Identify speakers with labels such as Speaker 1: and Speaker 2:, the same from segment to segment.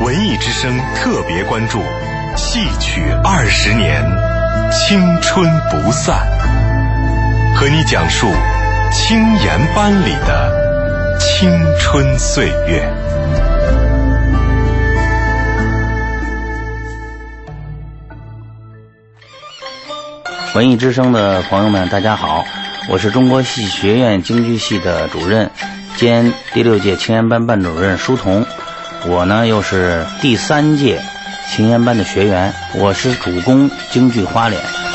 Speaker 1: 文艺之声特别关注，戏曲二十年，青春不散，和你讲述青岩班里的青春岁月。
Speaker 2: 文艺之声的朋友们，大家好，我是中国戏曲学院京剧系的主任兼第六届青岩班班主任舒彤。我呢又是第三届青年班的学员，我是主攻京剧花脸。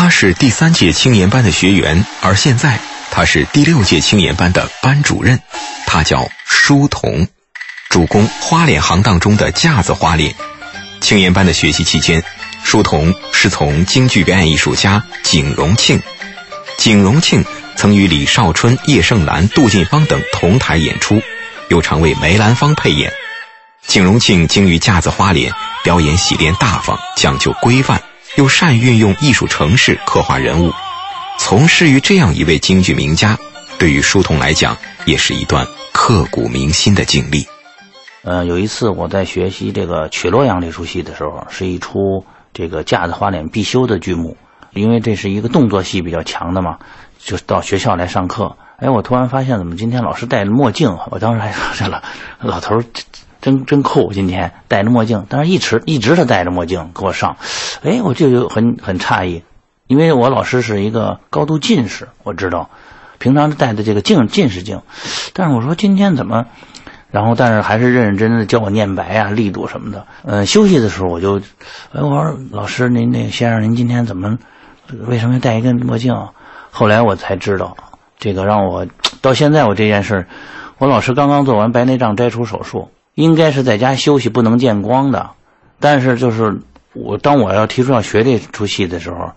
Speaker 3: 他是第三届青年班的学员，而现在他是第六届青年班的班主任。他叫舒彤，主攻花脸行当中的架子花脸。青年班的学习期间，舒彤师从京剧表演艺术家景荣庆。景荣庆曾与李少春、叶盛兰、杜近芳等同台演出，又常为梅兰芳配演。景荣庆精于架子花脸，表演洗练大方，讲究规范。又善运用艺术程式刻画人物，从事于这样一位京剧名家，对于舒彤来讲，也是一段刻骨铭心的经历。
Speaker 2: 呃，有一次我在学习这个《曲洛阳》这出戏的时候，是一出这个架子花脸必修的剧目，因为这是一个动作戏比较强的嘛，就到学校来上课。哎，我突然发现，怎么今天老师戴着墨镜？我当时还说这了，老头儿。真真酷！今天戴着墨镜，但是一直一直他戴着墨镜给我上，哎，我就有很很诧异，因为我老师是一个高度近视，我知道，平常戴的这个镜近视镜，但是我说今天怎么，然后但是还是认认真真的教我念白啊、力度什么的。嗯，休息的时候我就，哎，我说老师您那先生您今天怎么，为什么戴一个墨镜？后来我才知道，这个让我到现在我这件事，我老师刚刚做完白内障摘除手术。应该是在家休息，不能见光的。但是就是我，当我要提出要学这出戏的时候，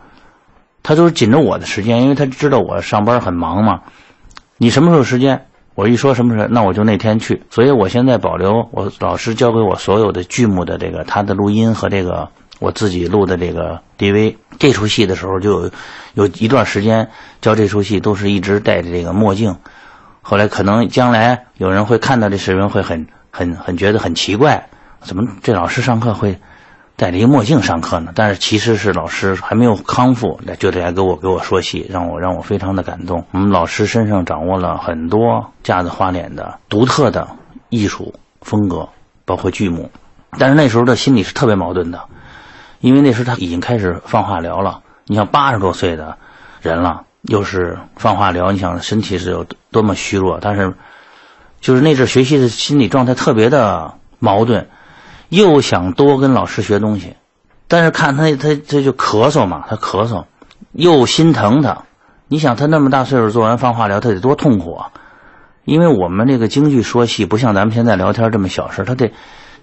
Speaker 2: 他都是紧着我的时间，因为他知道我上班很忙嘛。你什么时候时间？我一说什么时候，那我就那天去。所以我现在保留我老师教给我所有的剧目的这个他的录音和这个我自己录的这个 DV。这出戏的时候就有有一段时间教这出戏都是一直戴着这个墨镜。后来可能将来有人会看到这视频会很。很很觉得很奇怪，怎么这老师上课会戴着一个墨镜上课呢？但是其实是老师还没有康复，就得来给我给我说戏，让我让我非常的感动。我们老师身上掌握了很多架子花脸的独特的艺术风格，包括剧目。但是那时候的心里是特别矛盾的，因为那时候他已经开始放化疗了。你像八十多岁的人了，又是放化疗，你想身体是有多么虚弱，但是。就是那阵学习的心理状态特别的矛盾，又想多跟老师学东西，但是看他他他就咳嗽嘛，他咳嗽，又心疼他。你想他那么大岁数做完放化疗，他得多痛苦啊！因为我们这个京剧说戏不像咱们现在聊天这么小事，他得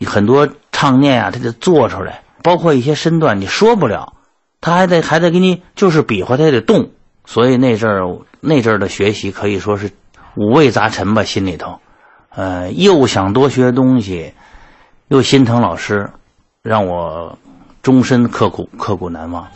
Speaker 2: 很多唱念啊，他得做出来，包括一些身段你说不了，他还得还得给你就是比划，他也得动。所以那阵儿那阵儿的学习可以说是五味杂陈吧，心里头。呃，又想多学东西，又心疼老师，让我终身刻苦刻苦难忘。